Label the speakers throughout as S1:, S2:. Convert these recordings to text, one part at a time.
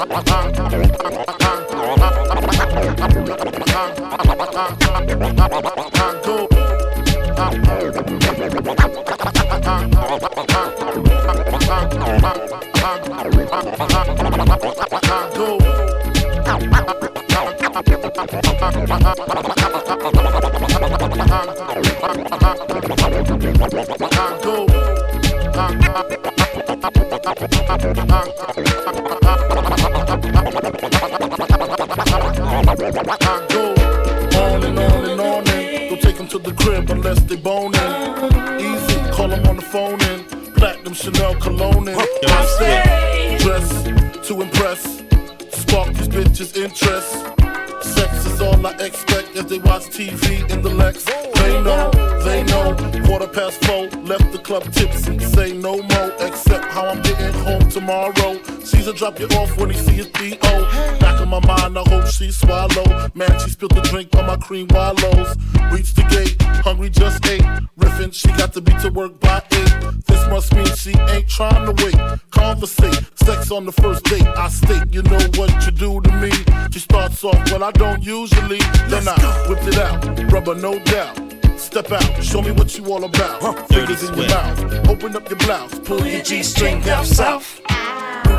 S1: Go. I go on and on and on and don't take them to the crib unless they boning. Easy, call them on the phone and platinum Chanel cologne and I stay to impress, spark these bitches' interest. Sex is all I expect as they watch TV in the Lex. They know, they know. Quarter past four, left the club tipsy drop you off when he see his D.O. Back in my mind, I hope she swallow. Man, she spilled the drink on my cream wallows. Reached the gate, hungry just ate. Riffin', she got to be to work by eight. This must mean she ain't trying to wait. Conversate, sex on the first date. I state, you know what you do to me. She starts off, well, I don't usually. Then I whipped it out, rubber, no doubt. Step out, show me what you all about. Huh, Fingers in your mouth, open up your blouse, pull your G string down south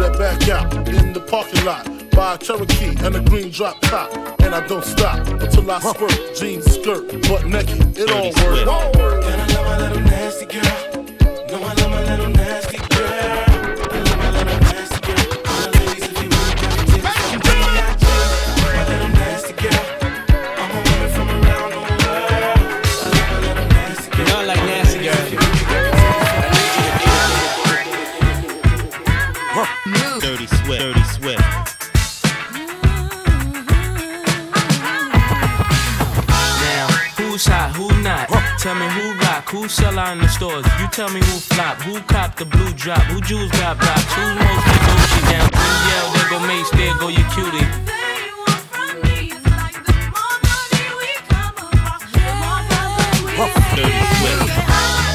S1: that back out in the parking lot. Buy a Cherokee and a green drop top. And I don't stop until I squirt. Jeans, skirt, butt naked. It all works. And I love my little nasty girl. No, I love my little nasty
S2: who in the stores. You tell me who flop, who cop the blue drop, who jewels got blocks, who's mostly Gucci down. Who yell, there go Mase, there go your cutie. Dirty Swift.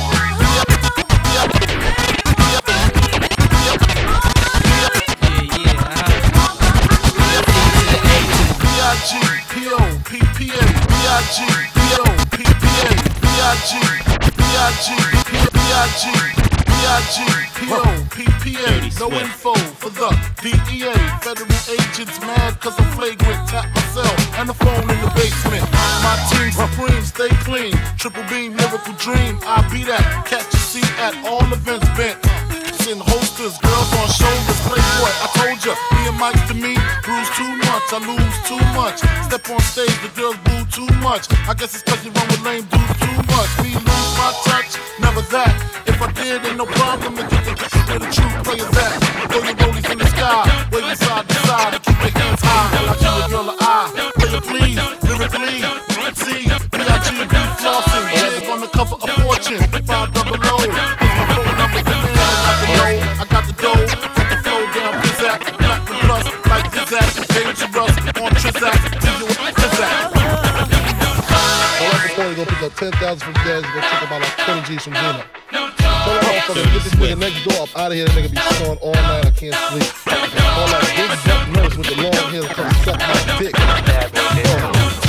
S1: No info for the DEA. Federal agents mad cause I'm flagrant. Tap myself and the phone in the basement. My team supreme, stay clean. Triple beam, miracle dream. I be that. Catch a seat at all events bent in holsters, girls on shoulders, playboy. I told ya, me and Mike to me, bruise too much, I lose too much. Step on stage, the girls boo too much. I guess it's cause you run with lame dudes too much. Me lose my touch, never that. If I did, ain't no problem to get the where the true players at. Throw your rollies in the sky, wave your side to side, and keep your hands high. I give a girl an eye, play please, lyrically, see, B.I.G. be flossing, yeah, on the cover of Fortune, five double O.
S3: gonna pick up 10,000 from Dez, gonna take about like 20 G's from Gina. Motherfucker, get this nigga next door up out of here. That nigga be snoring all night. I can't sleep. All that big nurse with the long hair come suck my dick.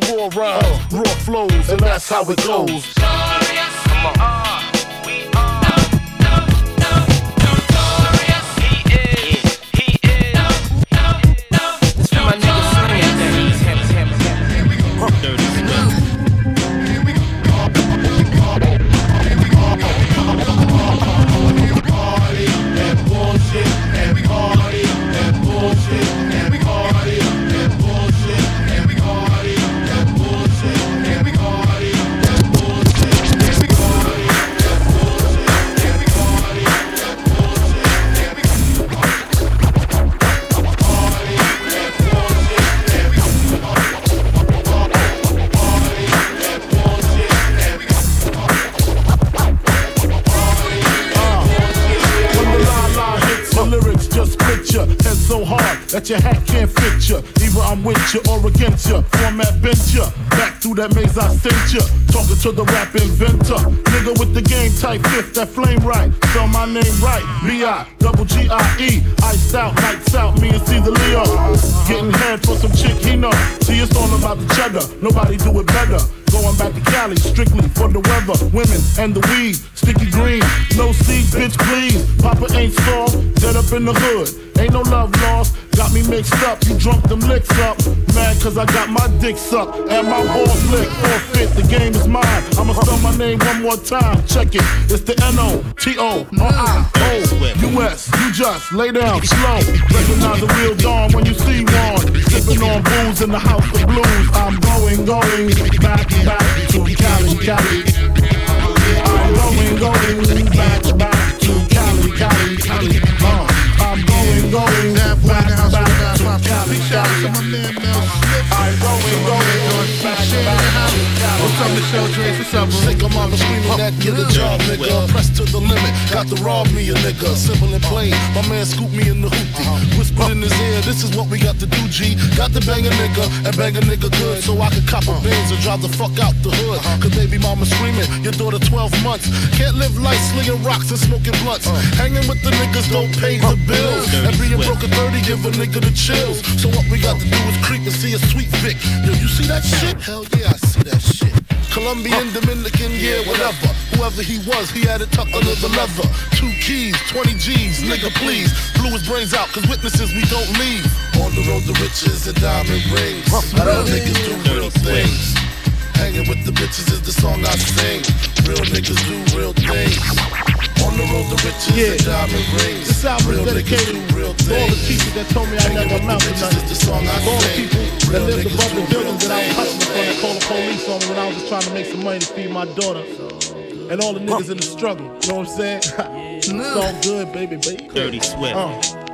S3: the raw rhymes, raw flows, and that's how it goes. Come on.
S1: That your hat can't fit you. Either I'm with you or against you. Format bent you. Back through that maze I sent you. Talking to the rap inventor. Nigga with the game type fifth, that flame right. Spell my name right. B-I, double G-I-E. Iced out, lights out, me and see the Leo. Getting head for some chick he know. See, it's all about the cheddar. Nobody do it better. Going back to Cali, strictly for the weather, women, and the weed. Sticky green, no seed, bitch, please. Papa ain't soft, dead up in the hood. Ain't no love lost, got me mixed up. You drunk them licks up. Mad cause I got my dick sucked and my balls licked. Forfeit, the game is mine. I'ma spell my name one more time. Check it. It's the N O T O R I O U S. You just lay down slow. Recognize the real dawn when you see one. Sipping on booze in the house of blues. I'm going, going back, back to Cali, Cali. I'm going, going back, back to Cali, Cali, Cali. Uh, going back to Cali, Cali. I'm going, going back, back to
S4: What's up, Michelle Drake? What's up?
S3: Sick mama screaming that get a job, nigga. Pressed to the limit, got to rob me a nigga. Simple and plain, my man scooped me in the hoopty. Whispered in his ear, this is what we got to do, G. Got to bang a nigga and bang a nigga good so I can cop a Benz and drive the fuck out the hood. Cause baby mama screaming, your daughter 12 months. Can't live life slinging rocks and smoking blunts. Hanging with the niggas don't pay the bills. And being broke at 30 give a nigga the chills. So what we got to do is creep and see a sweet Vic. Yo, you see that shit? Hell yeah, I see that shit. Colombian, Dominican, yeah, whatever. Whoever he was, he had it tucked under the leather. Two keys, 20 G's, nigga, please. Blew his brains out, cause witnesses we don't leave. On the road to riches and diamond rings. Real niggas do real things. Hanging with the bitches is the song I sing. Real niggas do real things. On the road to riches
S1: Yeah.
S3: and diamond rings.
S1: This album
S3: real
S1: is
S3: niggas
S1: dedicated
S3: do real
S1: to all the
S3: things.
S1: people that told me I
S3: Hanging
S1: never
S3: with the
S1: amount to
S3: bitches
S1: nothing.
S3: is the song I
S1: To all the
S3: sing.
S1: people that
S3: Real
S1: lived above the buildings that I was hustling
S3: things.
S1: for and called the police on me when I was just trying to make some money to feed my daughter. And all the niggas in the struggle. You know what I'm saying? it's all good, baby, baby.
S2: Dirty Swift.
S1: Uh,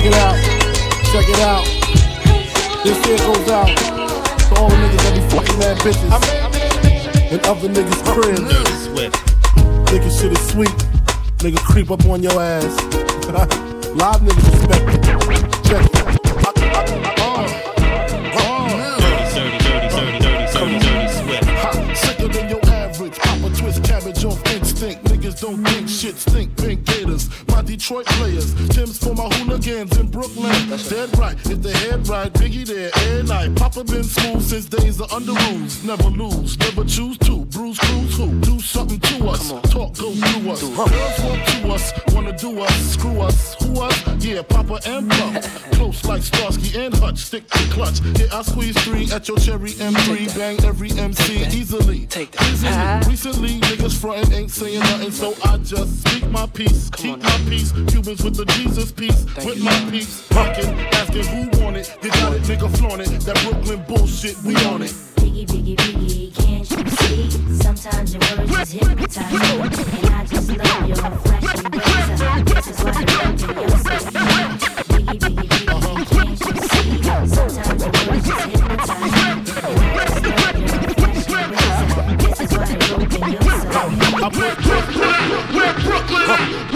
S1: Check it out. Check it out. This here goes out to all the niggas that be fucking mad bitches. And other niggas' cribs. Thinking shit is sweet. Nigga creep up on your ass. Live niggas respect. Check it.
S3: Niggas don't think shit stink. Pink Gators, my Detroit players. Tim's for my hooligans in Brooklyn. Dead right, if the head right, Biggie there every night. Papa been smooth since days of Underoos. Never lose, never choose to. Bruise, cruise, who? Do something to us. Talk, go through us. Girls want to us, wanna do us. Screw us, who us? Yeah, Papa and Plum. Close like Starsky and Hutch. Stick to clutch. Yeah, I squeeze three at your cherry M3. Bang every MC easily.
S5: Take that.
S3: Easily. Recently, niggas frontin' ain't saying nothing, so I just speak my peace. Keep my peace. Cubans with the Jesus piece. with my peace. Rockin', asking who want it. You got it, nigga, flaunt it. That Brooklyn bullshit, we on it.
S6: Biggie, biggie, biggie, can't you see? Sometimes your words just me. And I just love your flashing ways. This is me. And I
S1: Brooklyn, Brooklyn, Brooklyn.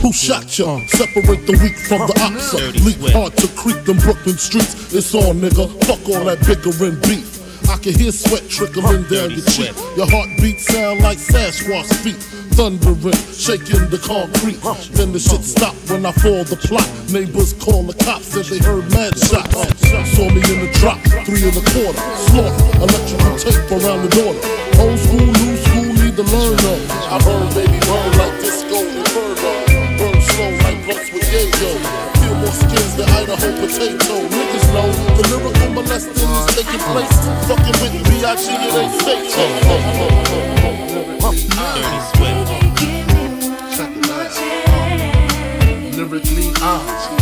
S1: Who shot ya? Separate the weak from the ops. Leap hard to creep them Brooklyn streets. It's on, nigga. Fuck all that bickering beef. I can hear sweat trickling down your cheek. Your heartbeat sound like Sasquatch feet. Thundering, shaking the concrete. Then the shit stopped when I fall the plot. Neighbors call the cops, said they heard mad shots. Saw me in the drop, three and a quarter. Slaughter, electrical tape around the daughter. I baby burn like disco inferno. Burn slow like blunts with yayo. Feel more skins than Idaho potato. Niggas know the lyrical molesting is taking place. Fucking with B.I.G. it ain't fake.
S2: Dirty Swift.
S3: Check it out. Lyrically, ah.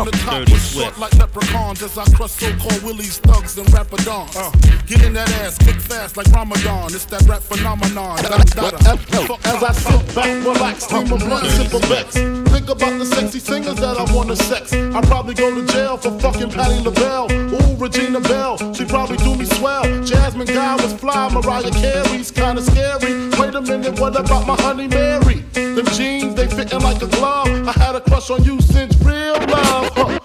S1: On the top was short like leprechauns as I crush so-called willies, thugs, and rapadons. Uh. Get in that ass, quick fast like Ramadan. It's that rap phenomenon. As I sit back, relax, uh. steam a blunt, sip a Becks. Think about the sexy singers that I wanna sex. I probably go to jail for fucking Patti LaBelle. Ooh, Regina Belle, she probably do me swell. Jasmine Guy was fly, Mariah Carey's kinda scary. Wait a minute, what about my honey Mary? Them jeans, they fitting like a glove. I had a crush on you since
S4: real love,
S1: huh,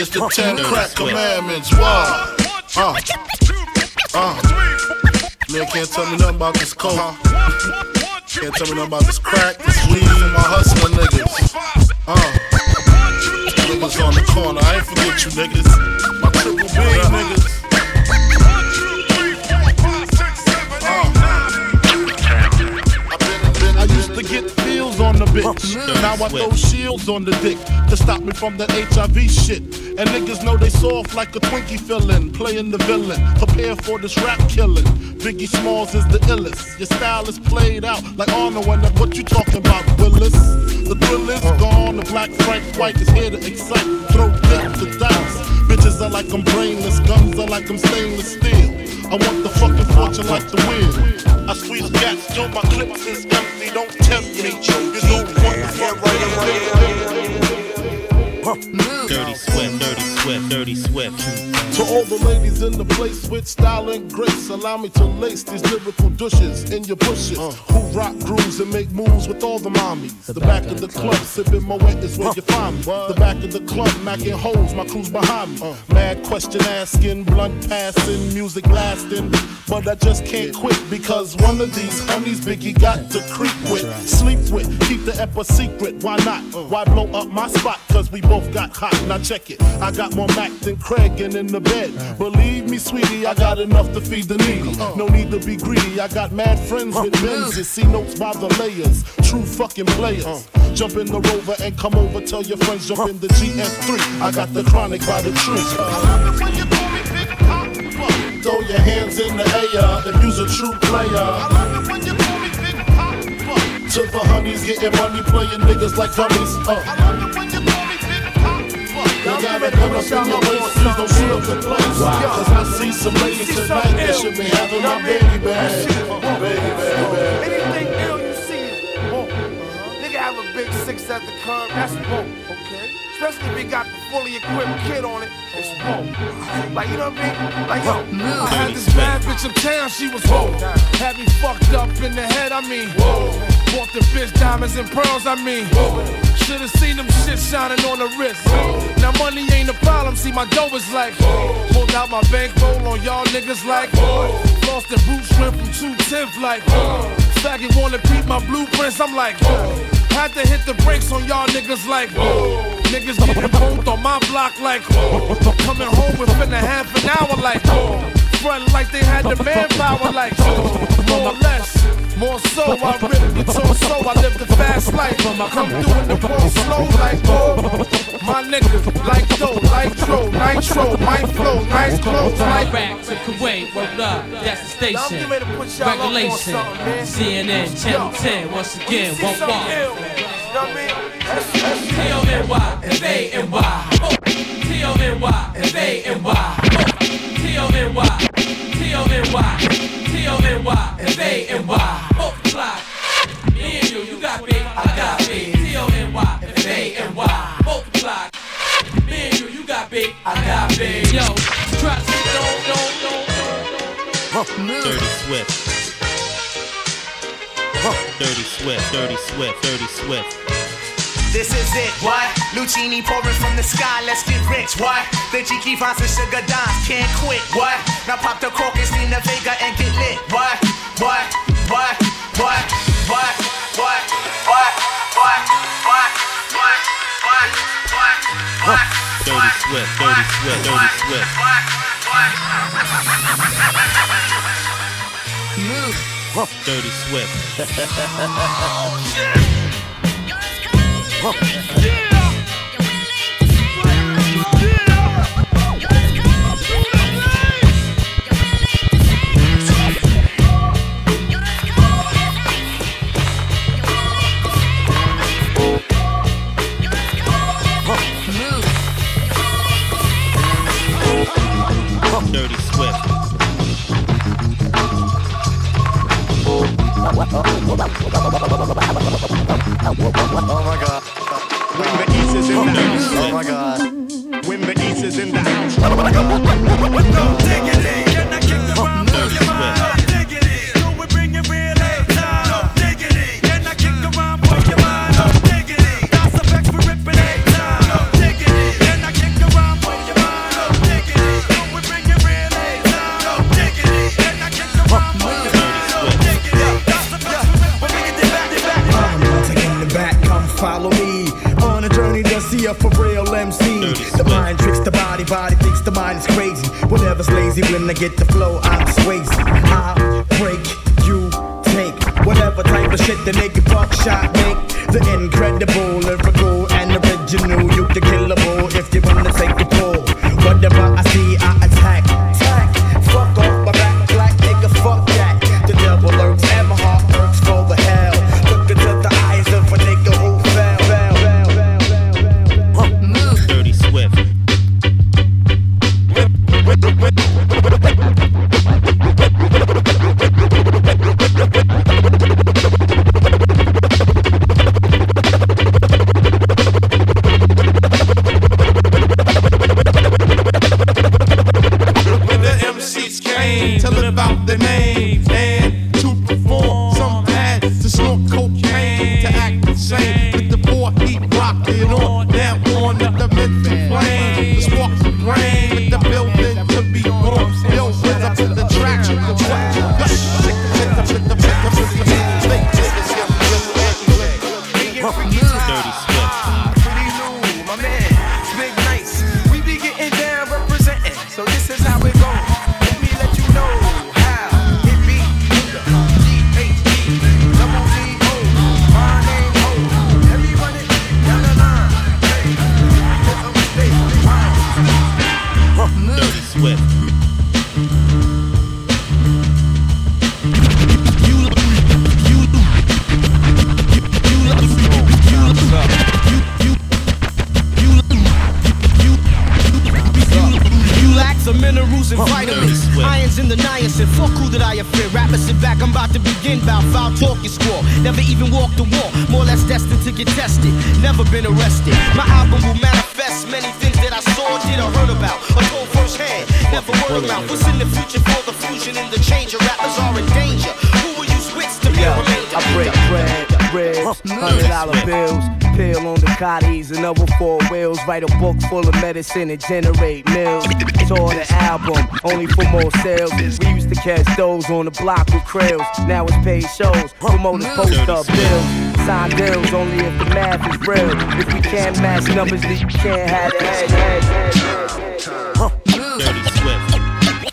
S1: It's the Ten Crack Commandments.
S5: One,
S1: Uh. Uh. Man can't tell me nothing about this coke.
S5: one, one, two,
S1: Can't tell me nothing about this crack, this weed, and my hustling niggas. Uh.
S5: one, two, three,
S1: Niggas on the corner, I ain't forget you niggas. My triple B niggas.
S5: one, two, three, four, five, six, seven, eight, nine.
S1: I been, been, I used to get feels on the bitch. Now I throw shields on the dick to stop me from that HIV shit. And niggas know they soft like a Twinkie feeling, playing the villain. Prepare for this rap killing. Biggie Smalls is the illest. Your style is played out like Arnold and that what you talking about, Willis? The thrill is gone. The black Frank White is here to excite. Throw dick to dice. Bitches are like I'm brainless, guns are like I'm stainless steel. I want the fucking fortune like the wind. I squeeze gas till my clips is empty. Don't tempt me. You know what the fuck
S7: Dirty Swift, Dirty Swift, Dirty Swift.
S1: To all the ladies in the place with style and grace, allow me to lace these lyrical douches in your bushes. Uh. Who rock grooves and make moves with all the mommies. The, back, of the club, sipping my wet is where you find me. The back of the club, macking holes, my crew's behind me. Uh. Mad question asking, blunt passing, music lasting. But I just can't quit because one of these honeys Biggie got to creep with, sleep with, keep the ep a secret. Why not? Uh. Why blow up my spot? Cause we both got hot. Now check it. I got more Mac than Craig and in the bed. Believe me, sweetie, I got enough to feed the needy. No need to be greedy. I got mad friends with Benzes. See notes by the layers. True fucking players. Jump in the rover and come over. Tell your friends jump in the GS3. I got the chronic by the tree. Throw your hands in the air if you's a true player. To the honeys getting money, playing niggas like dummies. Uh. You gotta come up in your waist, please don't shoot up the place. Cause I see some ladies tonight that should be having my baby bag. Baby bag.
S8: Anything ill you see, whoa. Nigga have a big six at the curb, that's whoa. Okay. Especially if he got the fully equipped kid on it, it's whoa. Like, you know what I mean? Like, yo, I had this bad bitch uptown, she was whoa. Had me fucked up in the head, I mean, whoa. Bought the bitch diamonds and pearls, I mean, whoa. Should've seen them shit shining on the wrist. Now money ain't a problem, see my dough is like, pulled out my bankroll on y'all niggas like, lost the boot shrimp from 210 like, faggot wanna peep my blueprints, I'm like, had to hit the brakes on y'all niggas like, niggas getting both on my block like, coming home within a half an hour like, front like they had the manpower like, more or less. More so, I rip the torso, I live the fast life. I'm doing the pro slow like oh. My niggas, like dough, like tro, nitro, mind flow, nice clothes. Right
S7: back to Kuwait, What up, that's the station. Regulation, CNN, Channel 10, once again, one
S8: walk.
S7: T-O-N-Y, F-A-N-Y. T-O-N-Y, F-A-N-Y. T-O-N-Y. T-O-N-Y, T-O-N-Y, T-O-N-Y, F-A-N-Y. Multiply. Me and you, you got big, I got big. T-O-N-Y, F-A-N-Y. Multiply. Me and you, you got big, I got big. Yo, try to sit on, on, on.
S9: Dirty Swift. Dirty Swift, Dirty Swift, Dirty Swift.
S10: This is it, what? Lucini pouring from the sky, let's get rich, what? The cheeky vines and sugar dimes, can't quit, what? Now pop the cork and crocus, Nina Vega, and get lit, what? What? What? What? What? What? What? What? What? What? What? What? What?
S9: Dirty Swift, Dirty Swift, Dirty Swift.
S10: What? What?
S9: Dirty Swift. Huh. Yeah.
S11: Oh my god. When the east is in the house. Oh my god. When the east is in the house.
S12: Oh my god. With no diggity, can I the rhyme your mind? Body, thinks the mind is crazy. Whatever's lazy when I get the flow, I'm swayzy. I'll break, you take whatever type of shit the nigga buckshot make. The incredible, lyrical, and original. You can kill the killable if you wanna take the pull. Whatever I see, I
S13: Never word of mouth. What's in the future for the fusion and the change? Of rappers are in danger. Who will you switch to be a remainder?
S10: I break bread, ribs, hundred dollar bills, pill on the cotties and other four wheels. Write a book full of medicine and generate mills. Tour the album, only for more sales. We used to catch those on the block with krills. Now it's paid shows, promoters post up bills. Sign deals only if the math is real. If we can't match numbers, then you can't have the head. head, head, head.
S12: Dirty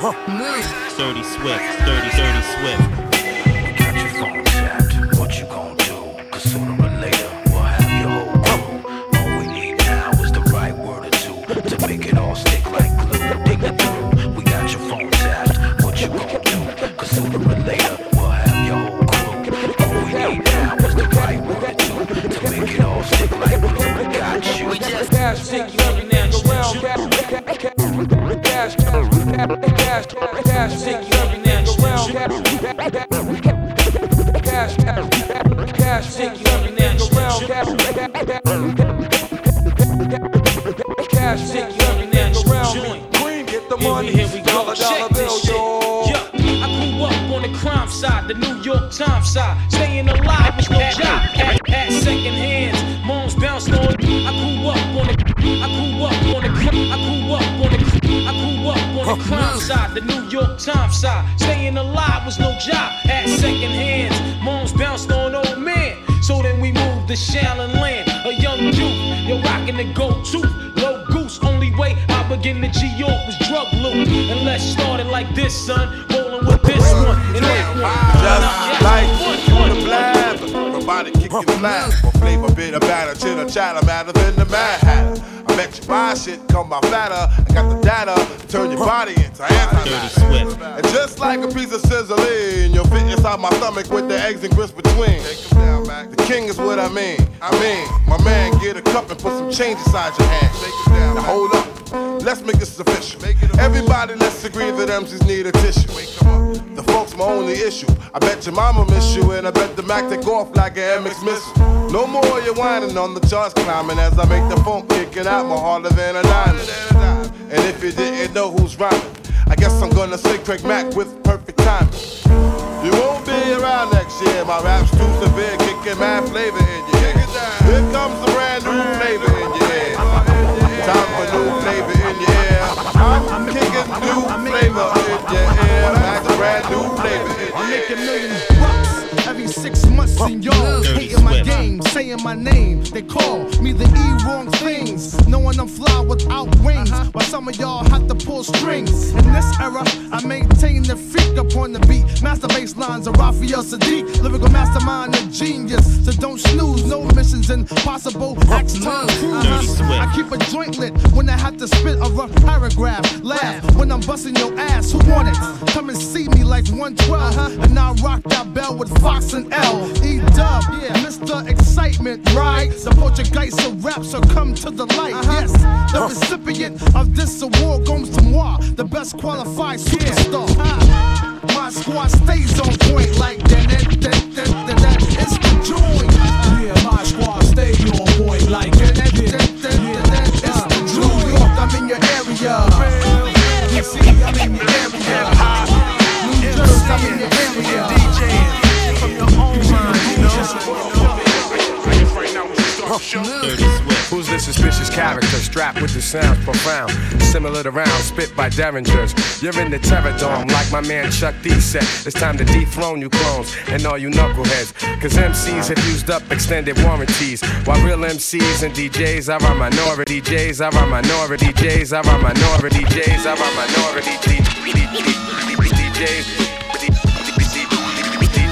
S12: Dirty Swift. Dirty, dirty Swift.
S2: Cash, take you and. Cash, cash, take you and. Cash take.
S10: Queen, get the money. Dollar.
S2: I grew up on the crime side, the New York Times side. The New York Times side. Staying alive was no job. Had second hands, moms bounced on old man. So then we moved to Shaolin Land, a young youth. You're rocking the go-to, low goose. Only way I begin to G York was drug loot. And let's start it like this, son. Rolling with this one and that one.
S14: Just like you the blab. Robotic kicking the lab. For flavor, bit of batter, chitter, chatter, matter than the mad hatter. I bet you buy shit, come by fatter. I got the data, to turn your body into antimatter. And just like a piece of sizzling, you'll fit inside my stomach with the eggs and grits between. The king is what I mean. I mean, my man, get a cup and put some change inside your hand. Now hold up, let's make this official. Everybody, let's agree that MCs need a tissue. The folks my only issue. I bet your mama miss you, and I bet the Mack take off like an MX missile. No more you whining on the charts climbing as I make the funk kicking out more harder than a diamond. And if you didn't know who's rhyming, I guess I'm gonna say Craig Mack with perfect timing. You won't be around next year. My rap's too severe, kicking mad flavor in your ear. Here comes the brand new flavor in your ear. Time for new flavor in your ear. I'm kicking new flavor in your ear. That's brand new flavor in your ear.
S15: Every six months in y'all hating my game, saying my name. They call me the E wrong things, knowing I'm fly without wings. But some of y'all have to pull strings. In this era, I maintain the freak up on the beat. Master bass lines of Raphael Saadiq, lyrical mastermind and genius. So don't snooze, no missions impossible. Axe Tom Cruise. I keep a joint lit when I have to spit a rough paragraph. Laugh when I'm busting your ass. Who want it? Come and see me like 112. And I rock that bell with Fox and L. E dub, yeah, Mr. Excitement, right? The Portuguese of rap shall come to the light. Yes, the recipient of this award goes to moi, the best qualified superstar. Ah, My squad stays on point like that. that, that, that, that, that. It's the joint.
S2: Yeah, my squad stay on point like
S15: that. that, that, that, that, that. It's the joint. I'm in your area. You see, I'm in your area. New Jersey, I'm in your area. DJ
S16: Who's this suspicious character strapped with the sounds profound? Similar to rounds spit by derringers. You're in the terror dome like my man Chuck D said. It's time to dethrone you clones and all you knuckleheads. Cause MCs have used up extended warranties. While real MCs and DJs are a minority. DJs are a minority. DJs are a minority. DJs are a minority. DJs.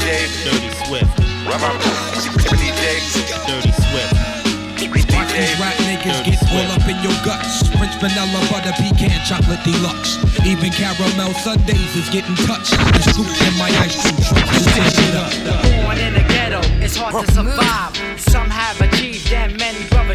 S16: DJs.
S11: Dirty Swift.
S16: DJs.
S11: Dirty Swift.
S2: Watch these rap niggas get all up in your guts. French vanilla, butter, pecan, chocolate deluxe. Even caramel sundaes is getting touched. The scoop in my ice cream truck. Just stand it up.
S17: Born in the ghetto, it's hard to survive.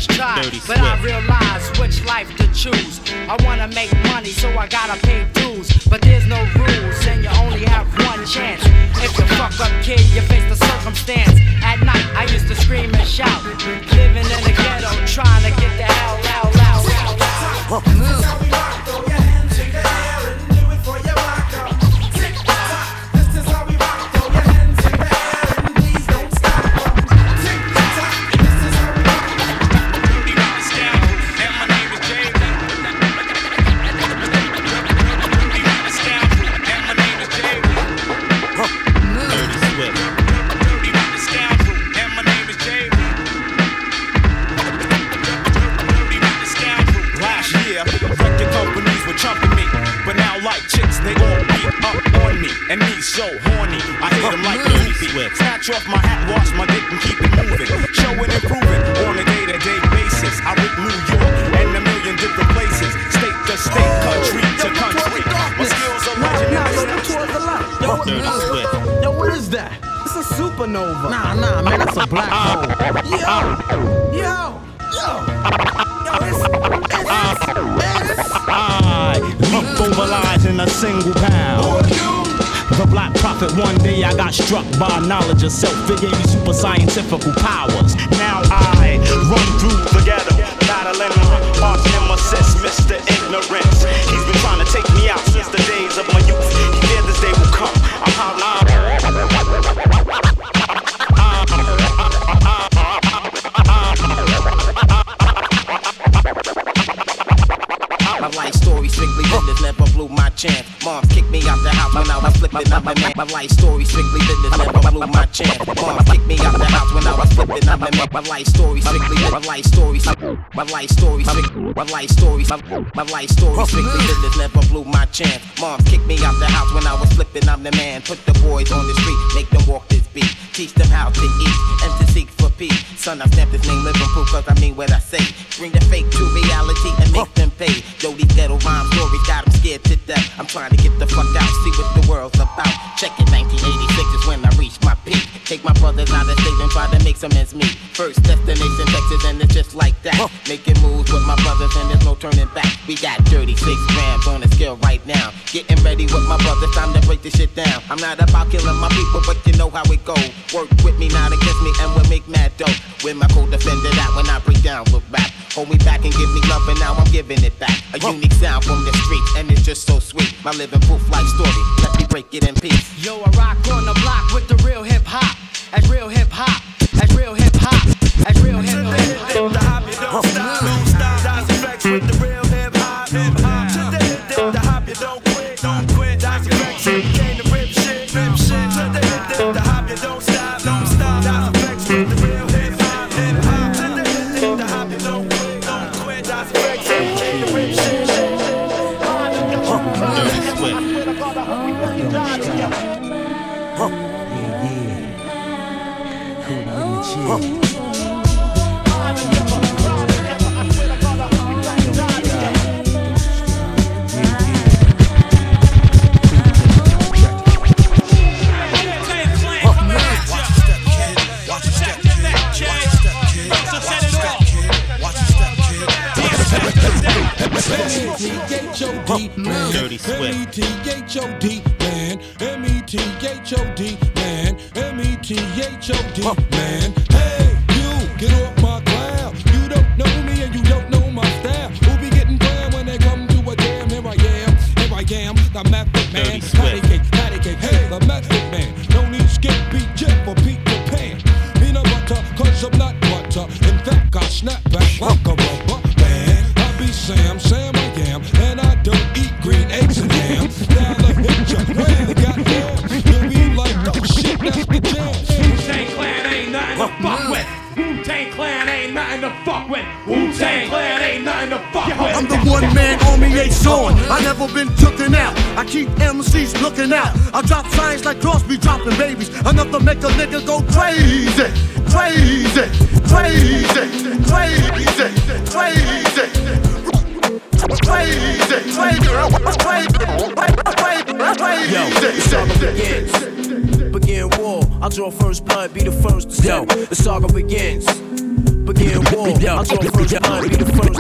S17: Many brothers But I realize which life to choose. I wanna make money, so I gotta pay dues. But there's no rules, and you only have one chance. If you fuck up, kid, you face the circumstance. At night, I used to scream and shout. Living in the ghetto, trying to get the hell out, out, out, out.
S11: Dirty
S18: Snatch off my hat, wash my dick, and keep it moving. Showing and proving on a day to day basis. I rip New York and a million different places. State to state, country to country. My skills are legendary.
S11: Dirty Swift.
S19: Yo, what is that? It's a supernova. Nah, nah, man, that's a black uh-uh. hole. Yo, yo, yo, yo, it's,
S20: I leap over lies in a single pound. The black prophet, one day I got struck by knowledge of self. It gave me super scientific powers. Now I run through the ghetto, battling my arch nemesis, Mr. Ignorance. He's been trying to take me out since the days of my
S21: my life story strictly business, never blew my chance. Mom kicked me out the house when I was flipping up my man. My life story strictly my life story my life story my life story my life story strictly business, never blew my chance. Mom kicked me out the house when I was flipping I'm the man. Put the boys on the street, make them walk this beat. Teach them how to eat and to seek for peace. Son, I stamped this name living proof cause I mean what I say. Bring the fake to reality and make them pay. Yo, these ghetto rhyme stories got them scared to death. I'm trying to get the fuck out, see what the world's about. Check it, 1986 is when I reached my peak. Take my brothers out of state and try to make some ends meet. First destination Texas and it's just like that. Making moves with my brothers and there's no turning back. We got 36 grams on the scale right now. Getting ready with my brothers, time to break this shit down. I'm not about killing my people, but you know how it go. Work with me, not against me, and we'll make mad dough. With my co-defender that when I break down with rap. Hold me back and give me love, and now I'm giving it back. A unique sound from the streets, and it's just so sweet. My living proof life story. Let me break it in peace.
S17: Yo, I rock on the block with the real hip hop. As real hip hop. As real hip hop. As real hip hop.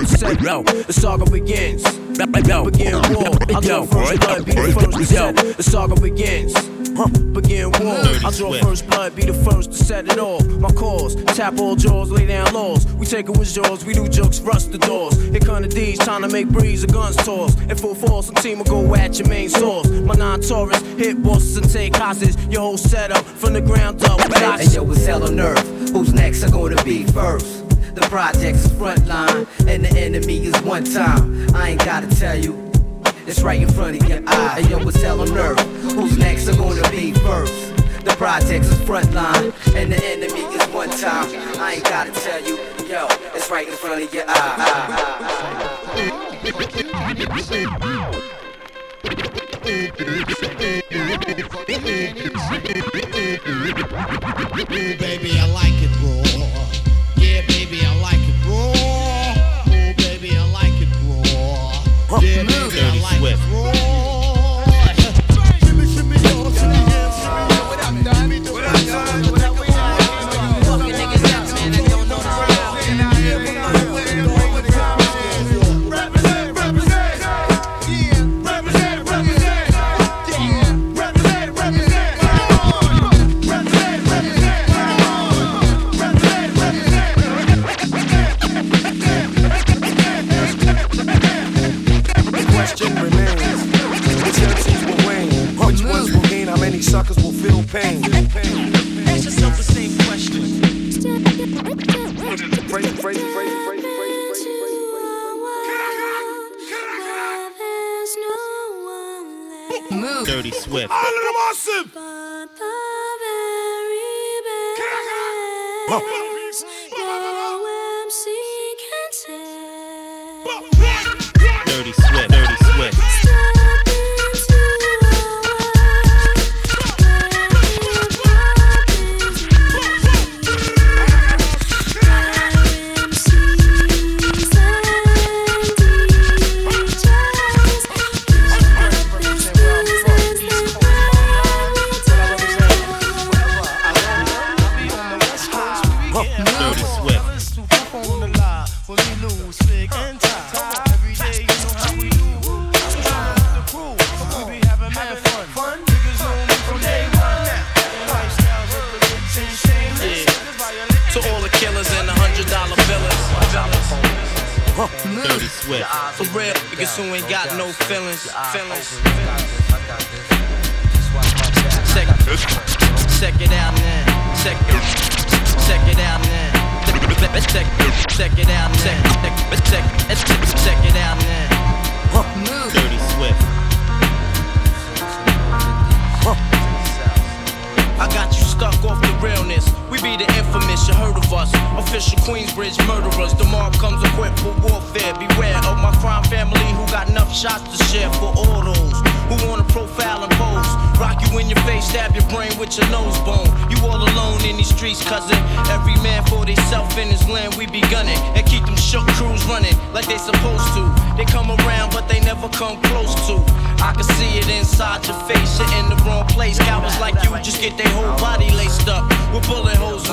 S22: percent.
S13: Yo, the saga begins. Begin war. I draw first blood, be the first. Yo, the saga begins. Begin war. I draw first blood, be the first to set it all. My cause, tap all jaws, lay down laws. We take it with jaws, we do jokes, rust the doors. Here come the D's, time to make breeze, the guns toss. In full force, some team will go at your main source. My non Taurus hit bosses and take hostages. Your whole setup from the ground up.
S12: And yo, it's hell on earth. Who's next are gonna be first? The project's frontline, and the enemy is one time. I ain't gotta tell you, it's right in front of your eye. And yo, what's hell on earth? Who's next are gonna be first? The projects front frontline, and the enemy is one time. I ain't gotta tell you, yo, it's right in front of your
S23: eye. Baby, I like it,
S8: boy. Dirty Swift. pain.
S13: Ask yourself the same question.
S8: Move.
S10: Dirty Swift.
S24: All of awesome.
S13: But the very best.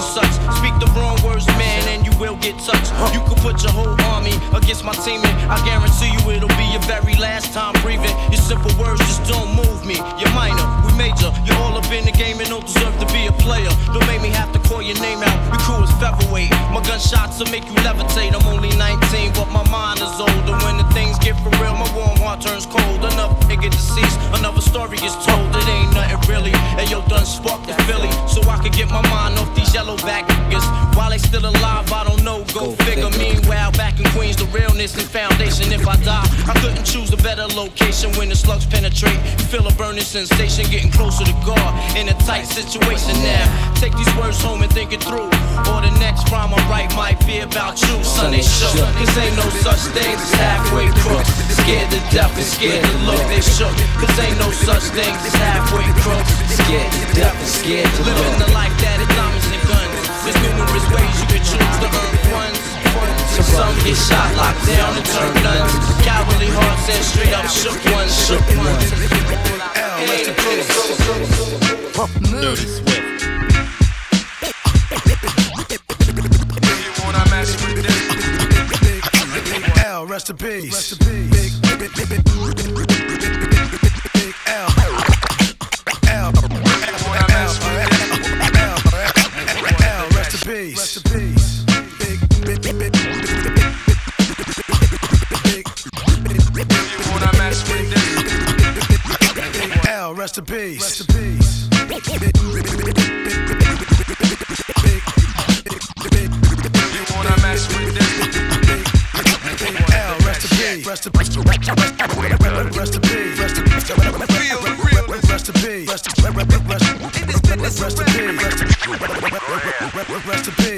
S13: Such. Speak the wrong words, man, and you will get touched. You could put your whole army against my team, and I guarantee you it'll be your very last time breathing. Your simple words just don't move me. You're minor, we major. You're all up in the game and don't deserve to be a player. Don't make me have to call your name out. Your crew is featherweight. My gunshots will make you levitate. I'm only 19, but my mind is older. When the things get for real, my warm heart turns cold. Enough nigga deceased, another story is told. It ain't nothing really. And yo, done sparked the Philly, so I could get my mind off these yellow back niggas. While they still alive, I don't know. Go, figure. Meanwhile, back in Queens, the realness and foundation. If I die, I couldn't choose a better location when the slugs penetrate. Feel a burning sensation, getting closer to God in a tight situation now. Take these words home and think it through. Or the next rhyme I write might be about you, son. They shook. Cause ain't no such thing as halfway crooks. Scared to death and scared to look, they shook. Cause ain't no such thing as halfway crooks. Scared to death and scared to look. Living the life that is diamonds. There's numerous ways you can choose to earn funds. Some get shot, locked down, and turn nuns. Cowardly hearts and straight up shook ones, shook ones. It ain't a
S10: Dirty Swift.
S14: L, rest in peace. Rest in peace. Rest in peace. Rest in peace. L, rest in peace. Rest in peace. Rest in peace. Rest in peace. Rest in peace. Rest in peace. Rest in peace.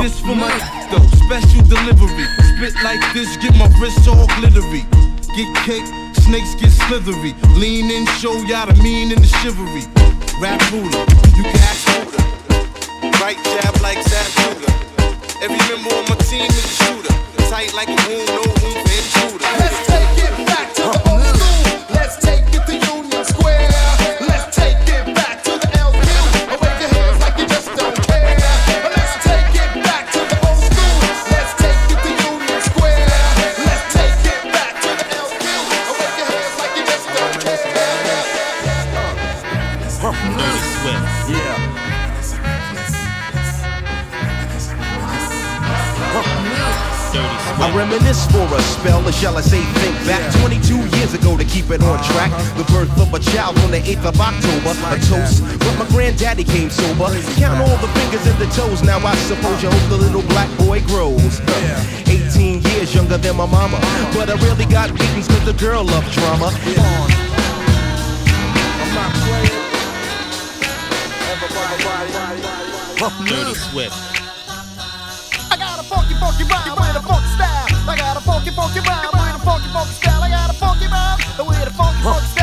S25: This for my though, special delivery. Spit like this, get my wrists all glittery. Get cake, snakes get slithery. Lean in, show y'all the mean and the chivalry. Rap ruler, you can ask Buddha. Right jab like Zab Judah. Every member on my team is a shooter. Tight like a room, no intruder.
S15: Let's take it back to the
S10: Swift.
S12: I reminisce for a spell, or shall I say think back 22 years ago to keep it on uh-huh. track. The birth of a child on the 8th of October, a toast. But my granddaddy came sober. Count all the fingers and the toes. Now I suppose you hope the little black boy grows. 18 years younger than my mama. But I really got beatings cause the girl loved drama.
S10: Dirty Swift.
S15: I got a funky, funky rhyme with a funky funky, funky rhyme with a funky, funky style. I got a funky rhyme with a funky, funky style.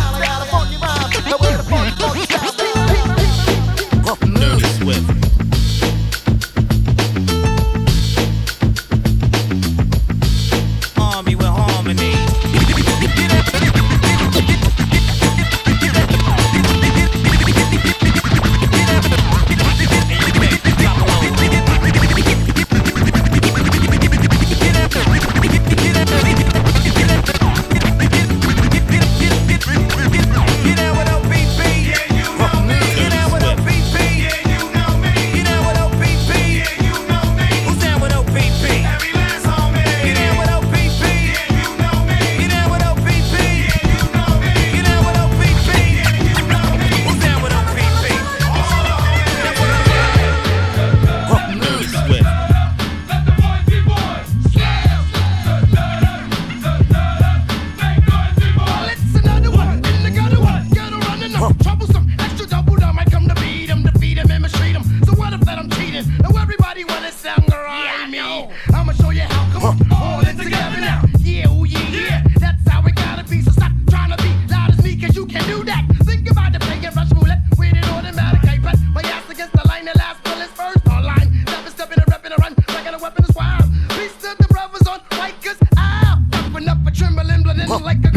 S14: trembling, blood like a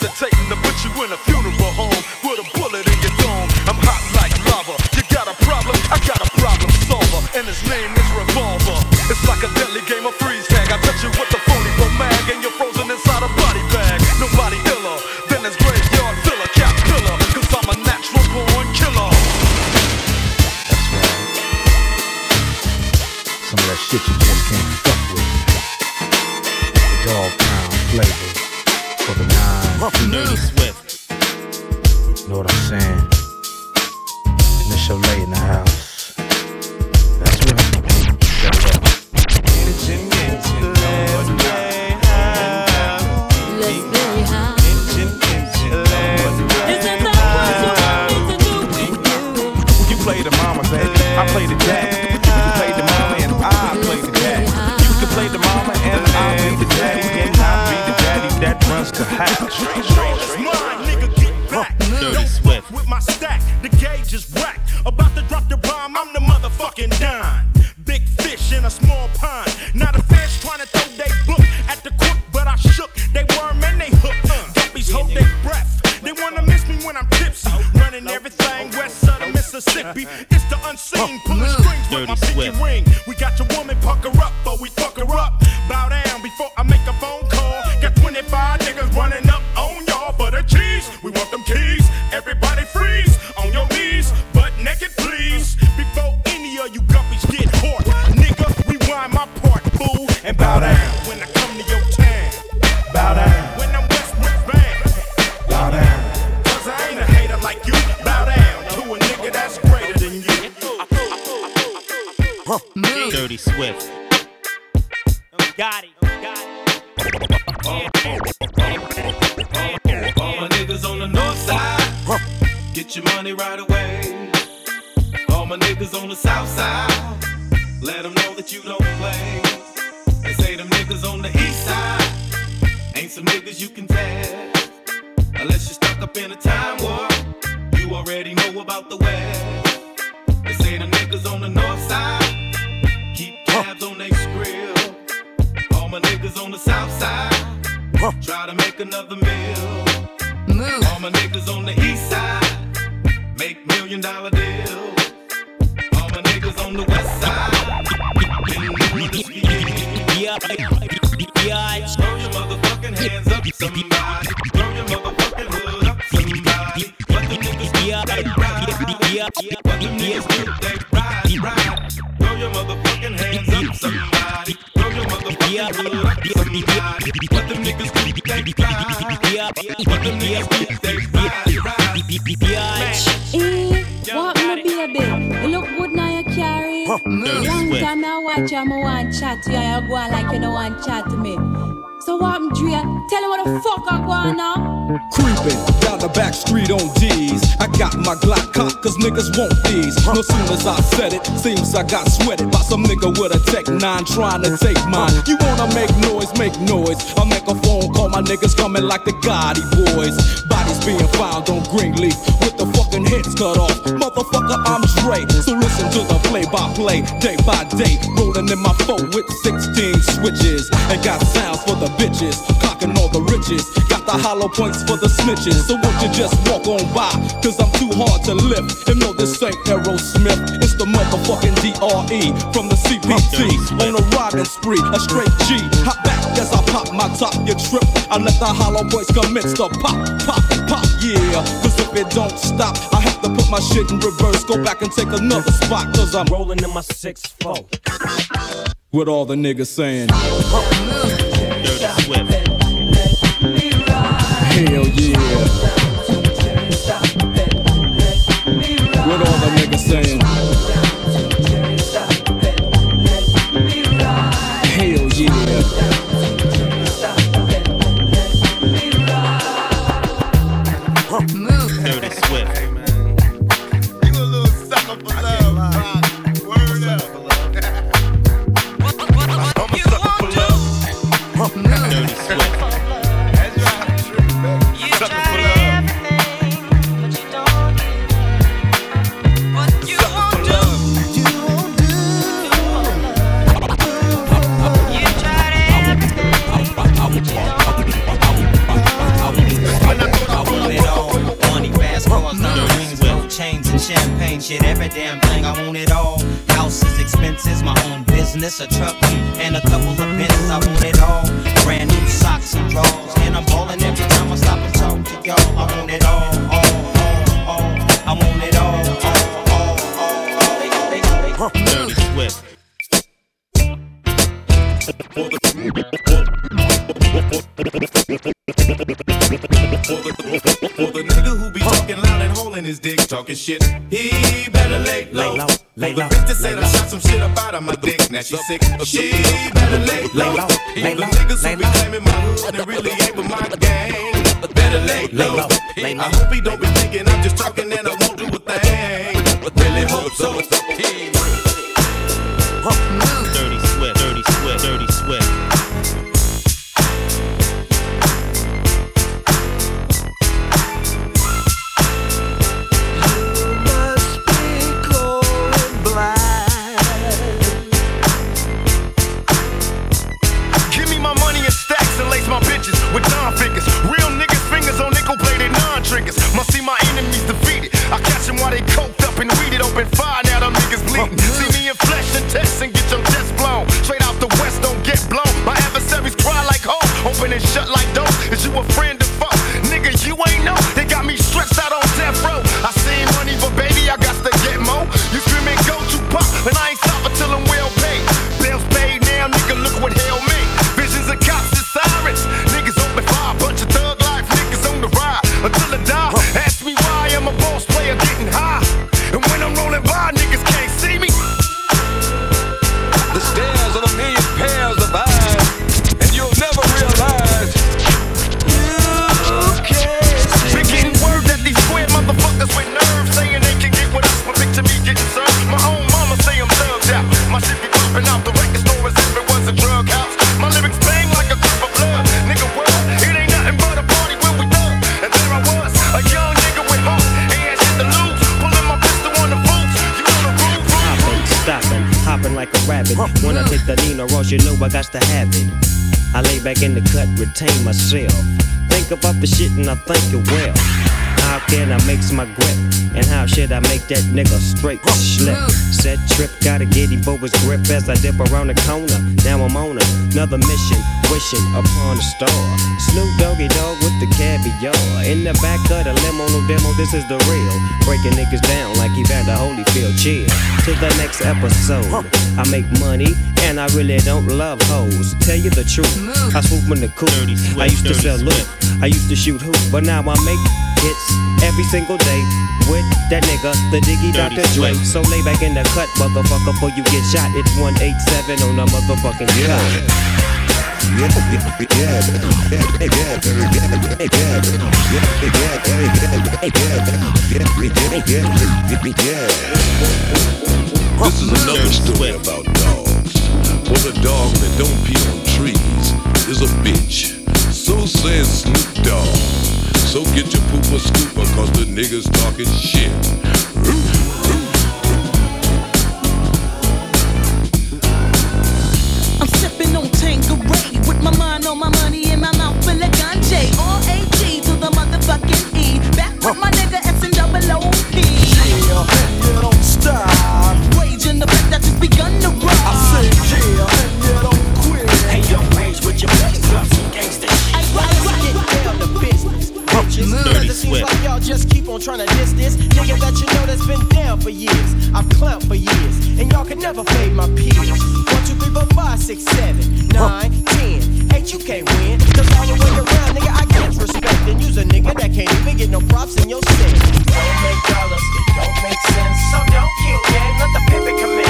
S11: hesitate. Swift.
S26: Got
S27: it.
S28: All my niggas on the north side, get your money right away. All my niggas on the south side, let them know that you don't play. They say them niggas on the east side, ain't some niggas you can tell. another
S29: man. chat you, I'm a want chat you, and you go on like you don't want chat me. So what I'm Drea, tell him what the fuck I go on now.
S30: Creeping down the back street on D's. I got my Glock cock, cause niggas want these. No sooner as I said it, seems I got sweated by some nigga with a Tec 9 trying to take mine. You wanna make noise, make noise. I make a phone call, my niggas coming like the Gotti boys. Bodies being found on Greenleaf. What the fuck? Fucking heads cut off. Motherfucker, I'm Dre. So listen to the play by play, day by day. Rolling in my phone with 16 switches. And got sounds for the bitches. Clocking all the riches. Got the hollow points for the snitches. So won't you just walk on by? Cause I'm too hard to lift. And no, this ain't Aerosmith. It's the motherfucking DRE from the CPT. On a riding spree, a straight G. Hop back as I pop my top. You trip. I let the hollow points commence to pop, pop, pop. Yeah. Cause if it don't stop, I have to put my shit in reverse. Go back and take another spot. Cause I'm rolling in my 6 4. With all the niggas saying. Hell yeah. What all the niggas saying?
S31: A truck, and a couple of pins. I want it all. Brand new socks and drawers, and I'm ballin' every time I stop and talk to y'all. I want it all, all, all, all. I want it all, all, all, all.
S11: Dirty Swift.
S32: For the nigga who be talking loud and holding his dick, talking shit, he better lay low.
S31: Lay
S32: For
S31: low,
S32: the bitch that said
S31: lay
S32: I shot some shit up out of my dick, now she sick. She better lay low.
S31: lay
S32: the
S31: low,
S32: niggas
S31: lay
S32: who be claiming my hood and really ain't but my gang, better lay
S31: Lay
S32: low.
S31: low, lay low.
S32: I hope he don't be thinking I'm just talking When I
S33: take the Nina Ross, you know I got to have it. I lay back in the cut, retain myself. Think about the shit and I think it well. How can I mix my grip? And how should I make that nigga straight slip? Said trip, gotta get him for his grip as I dip around the corner. Now I'm on another mission, wishing upon a star. Snoop Doggy Dogg with the caviar. In the back of the limo, no demo, this is the real. Breaking niggas down like Evander Holyfield. Chill to the next episode. I make money and I really don't love hoes. Tell you the truth, I swoop in the coop. I used to sell loot, I used to shoot hoop, but now I make hits every single day with that nigga, the Diggy Dr. Dre. So lay back in the cut, motherfucker, before you get shot. It's 187 on the motherfucking cut.
S5: This is another story about dogs. For a dog that don't pee on trees is a bitch. So said a scooper, cause the niggas talking shit.
S34: I'm sipping on Tanqueray with my mind on my money and my mouth full of ganja. R A G to the motherfucking E. Back with my
S33: just keep on trying to diss this nigga that you know that's been down for years. I've clowned for years, and y'all can never fade my peers. One, two, three, four, five, six, seven, nine, ten. Eight, you can't win. Cause all the way around, nigga, I get respect. And use a nigga that can't even get no props in your set. Don't make dollars, it don't make sense. So don't kill game, let the pivot commence.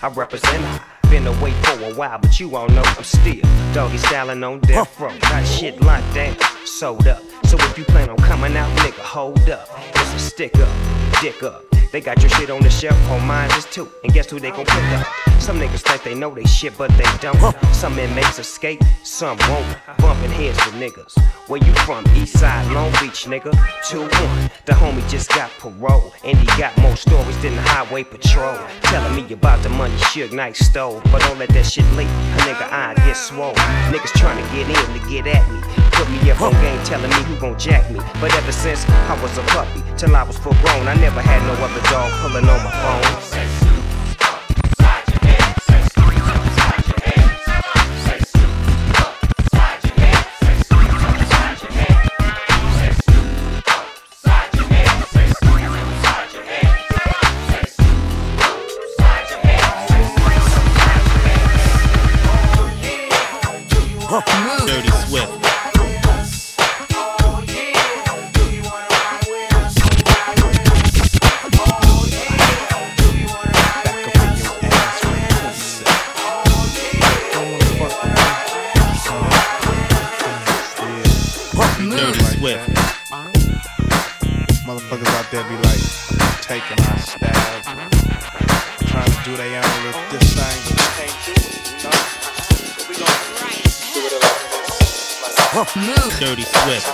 S33: Double
S9: Swift.
S33: G. I represent. Been away for a while, but you all know I'm still doggy styling on death row. Got shit locked down, sold up. So if you plan on coming out, nigga, hold up. It's a stick up, dick up. They got your shit on the shelf, on mine is too. And guess who they gon' pick up? Some niggas think they know they shit, but they don't. Some inmates escape, some won't. Bumping heads with niggas. Where you from? East side, Long Beach, nigga. 2-1. The homie just got parole. And he got more stories than the highway patrol. Telling me about the money Suge Knight stole. But don't let that shit leak. A nigga I get swole. Niggas trying to get in to get at me. Put me up on game telling me who gon' jack me. But ever since I was a puppy, till I was full grown, I never had no other dog pulling on my phone.
S10: It like this.
S9: Dirty Swift.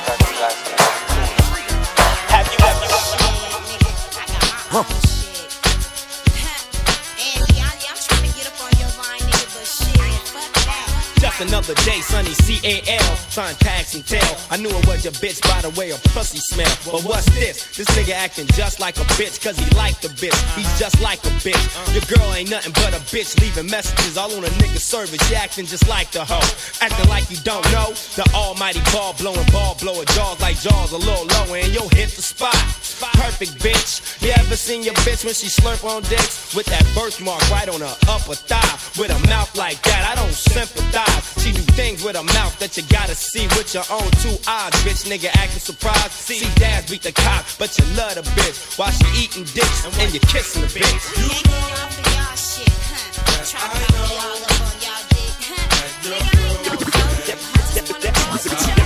S31: Just another day, sunny C-A-L, trying tax and tell. I knew it was your bitch by the way her pussy smell. But what's this? This nigga acting just like a bitch, cause he like the bitch. He's just like a bitch. Your girl ain't nothing but a bitch, leaving messages all on a nigga service. You acting just like the hoe. Acting like you don't know. The almighty ball blowing, ball blower, jaws like jaws a little lower, and you'll hit the spot. Perfect bitch. You ever seen your bitch when she slurp on dicks? With that birthmark right on her upper thigh. With a mouth like that, I don't sympathize. She do things with a mouth that you gotta see with your own two eyes. Bitch, nigga acting surprised. See, dads beat the cop, but you love the bitch. While she eating dicks and you kissing the bitch.
S9: Dirty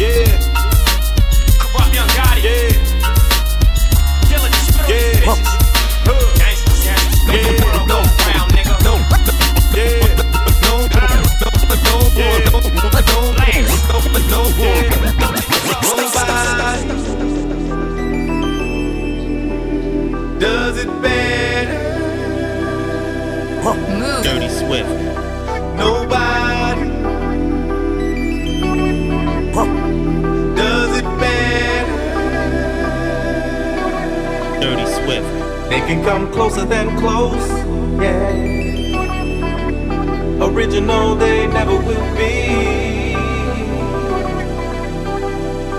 S31: Yeah. Corrupt young Gotti. Yeah. Killing the spirit. Yeah. Hood. Gangsters. Gangsters. Make the world go round, nigga. No. Yeah. No. No.
S28: Nobody does it better.
S9: Dirty Swift.
S28: Nobody They can come closer than close, yeah. Original, they never will be.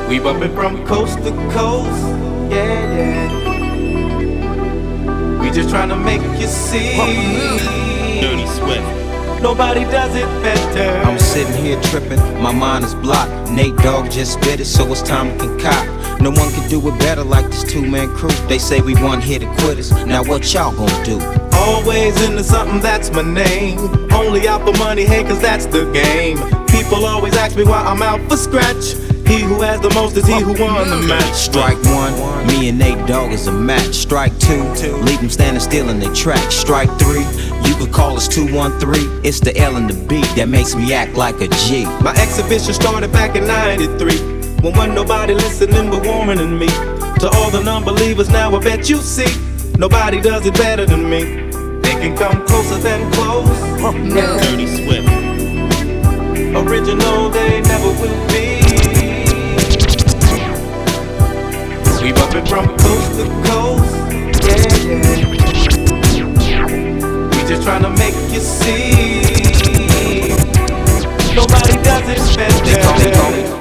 S28: We bumpin' from coast to coast, yeah, yeah. We just tryna make you see.
S9: Dirty Swift.
S28: Nobody does it better.
S31: I'm sitting here tripping, my mind is blocked. Nate Dogg just spit it, so it's time to concoct. No one can do it better like this two man crew. They say we one here to quitters. Now what y'all gonna do?
S28: Always into something, that's my name. Only out for money, hey, cause that's the game. People always ask me why I'm out for scratch. He who has the most is he who won the match.
S31: Strike one, me and Nate Dogg is a match. Strike two, leave them standing still in their track. Strike three, you could call us 213. It's the L and the B that makes me act like a G.
S28: My exhibition started back in 93. When wasn't nobody listening but warmer than me. To all the non-believers now I bet you see. Nobody does it better than me. They can come closer than close.
S11: Dirty Swift.
S28: Original they never will be. We bumpin' from coast to coast. Yeah, yeah. We just tryna make you see. Nobody does it better.
S31: They call me